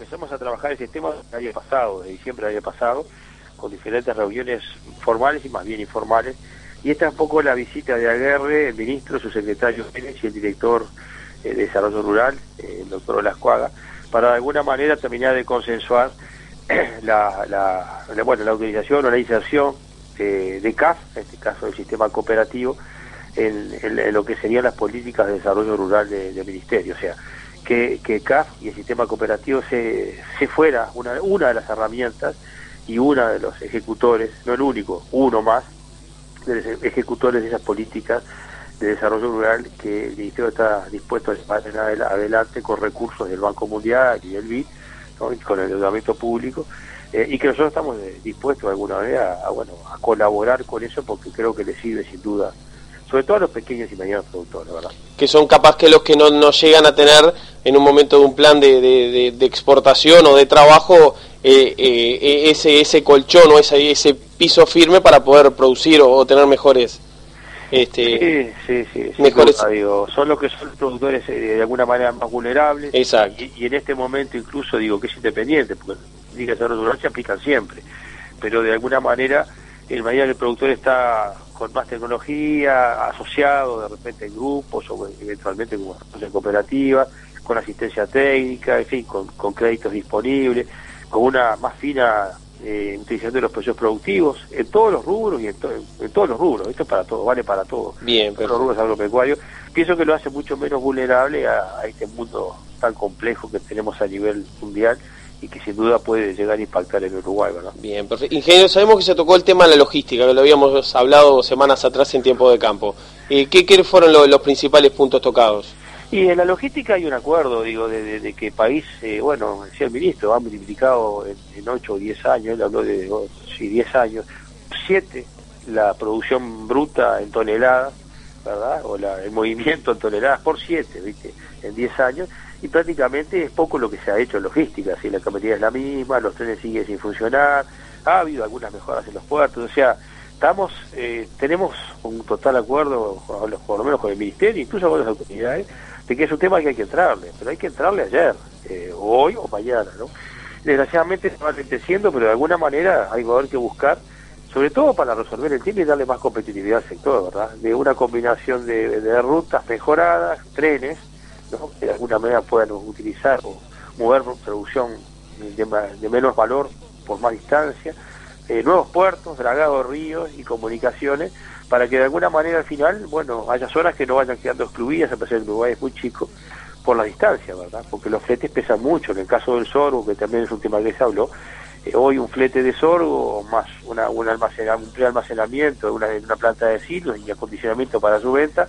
Empezamos a trabajar el sistema el año pasado, de diciembre del año pasado, con diferentes reuniones formales y más bien informales. Y esta es un poco la visita de Aguerre, el ministro, su secretario y el director eh, de Desarrollo Rural, eh, el doctor Olascuaga, para de alguna manera terminar de consensuar la, la, bueno, la utilización o la inserción de CAF, en este caso del sistema cooperativo, en, lo que serían las políticas de desarrollo rural del Ministerio. O sea, que, que CAF y el sistema cooperativo se, se fuera una, una de las herramientas y uno de los ejecutores, no el único, uno más, de los ejecutores de esas políticas de desarrollo rural que el Ministerio está dispuesto a llevar adelante con recursos del Banco Mundial y del BID, con el endeudamiento público, eh, y que nosotros estamos eh, dispuestos de alguna manera a, bueno, a colaborar con eso porque creo que le sirve sin duda sobre todo a los pequeños y medianos productores, ¿verdad? Que son capaz que los que no, no llegan a tener en un momento de un plan de, de, exportación o de trabajo eh, eh, ese, ese colchón o ese, ese piso firme para poder producir o, tener mejores... Este, sí, sí, sí, mejores... digo, son los que son productores eh, de alguna manera más vulnerables. Exacto. Y, en este momento incluso digo que es independiente, porque diga que se aplican siempre, pero de alguna manera el mañana el productor está con más tecnología, asociado de repente en grupos o eventualmente como en cooperativas, con asistencia técnica, en fin, con, créditos disponibles, con una más fina eh, utilización de los precios productivos en todos los rubros y en, todos los rubros. Esto es para todo, vale para todo. Bien, pero los rubros agropecuarios. Pienso que lo hace mucho menos vulnerable a este mundo tan complejo que tenemos a nivel mundial y que sin duda puede llegar a impactar en Uruguay, ¿verdad? Bien, perfecto. Ingeniero, sabemos que se tocó el tema de la logística, que lo habíamos hablado semanas atrás en tiempo de campo. Eh, ¿qué, ¿Qué fueron los principales puntos tocados? Y en la logística hay un acuerdo, digo, de, que el país, eh, bueno, decía el ministro, ha multiplicado en, 8 o 10 años, él habló de oh, sí, 10 años, 7 la producción bruta en toneladas, ¿verdad? O la, el movimiento en toneladas por 7, ¿viste? En 10 años y prácticamente es poco lo que se ha hecho en logística, si la capacidad es la misma, los trenes siguen sin funcionar, ha habido algunas mejoras en los puertos, o sea, estamos, eh, tenemos un total acuerdo, por lo menos con el Ministerio, incluso con las autoridades, de que es un tema que hay que entrarle, pero hay que entrarle ayer, eh, hoy o mañana, ¿no? Desgraciadamente se va lenteciendo, pero de alguna manera hay que buscar, sobre todo para resolver el tema y darle más competitividad al sector, ¿verdad? De una combinación de rutas mejoradas, trenes, que de alguna manera puedan utilizar o mover producción de, menos valor por más distancia, eh, nuevos puertos, dragados ríos y comunicaciones, para que de alguna manera al final, bueno, haya zonas que no vayan quedando excluidas, a pesar de que Uruguay es muy chico, por la distancia, ¿verdad? Porque los fletes pesan mucho, en el caso del sorgo, que también es un tema que se habló, eh, hoy un flete de sorgo más una, un, almacenamiento, un prealmacenamiento, una, una planta de silos y acondicionamiento para su venta,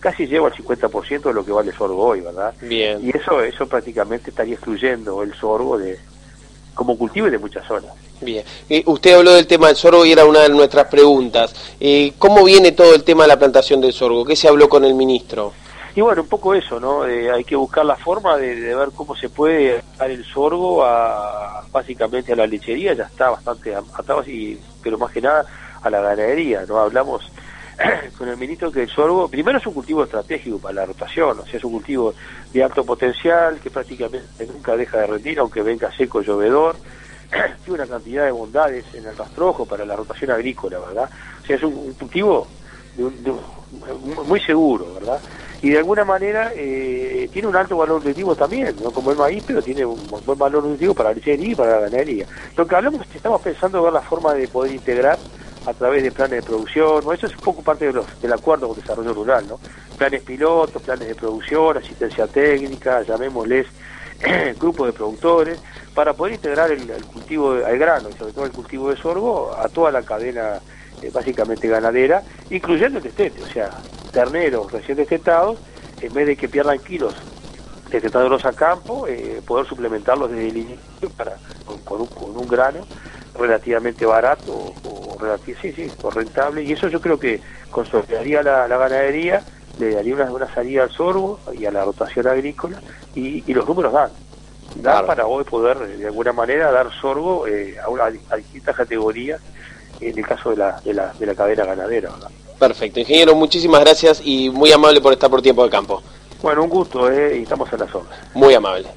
casi lleva al 50% de lo que vale el sorgo hoy, ¿verdad? Bien. Y eso eso prácticamente estaría excluyendo el sorgo de como cultivo y de muchas zonas. Bien. Eh, usted habló del tema del sorgo y era una de nuestras preguntas. Eh, ¿Cómo viene todo el tema de la plantación del sorgo? ¿Qué se habló con el ministro? Y bueno, un poco eso, ¿no? Eh, hay que buscar la forma de, ver cómo se puede dar el sorgo a, básicamente a la lechería, ya está bastante atado, y, pero más que nada a la ganadería, ¿no? Hablamos con el ministro que el sorgo, primero es un cultivo estratégico para la rotación, o sea, es un cultivo de alto potencial que prácticamente nunca deja de rendir, aunque venga seco llovedor, tiene una cantidad de bondades en el rastrojo para la rotación agrícola, ¿verdad? O sea, es un, cultivo muy seguro, ¿verdad? Y de alguna manera eh, tiene un alto valor nutritivo también, no como el maíz, pero tiene un buen valor nutritivo para la lechería y para la ganadería. Lo que hablamos, estamos pensando ver la forma de poder integrar a través de planes de producción, eso es un poco parte de los, del acuerdo con desarrollo rural, ¿no? Planes pilotos, planes de producción, asistencia técnica, llamémosles grupos de productores, para poder integrar el, cultivo al grano y sobre todo el cultivo de sorgo a toda la cadena eh, básicamente ganadera, incluyendo el destete, o sea, terneros recién destetados, en vez de que pierdan kilos detectarlos a campo, eh, poder suplementarlos desde el inicio para, con, un, grano relativamente barato o, sí, sí, o rentable. Y eso yo creo que consolidaría la, ganadería, le daría una, una, salida al sorbo y a la rotación agrícola y, los números dan. Dan para hoy poder de alguna manera dar sorgo eh, a, distintas categorías en el caso de la, de la, de la cadena ganadera. Perfecto, ingeniero, muchísimas gracias y muy amable por estar por tiempo de campo. Bueno, un gusto, eh, y estamos en la zona. Muy amable.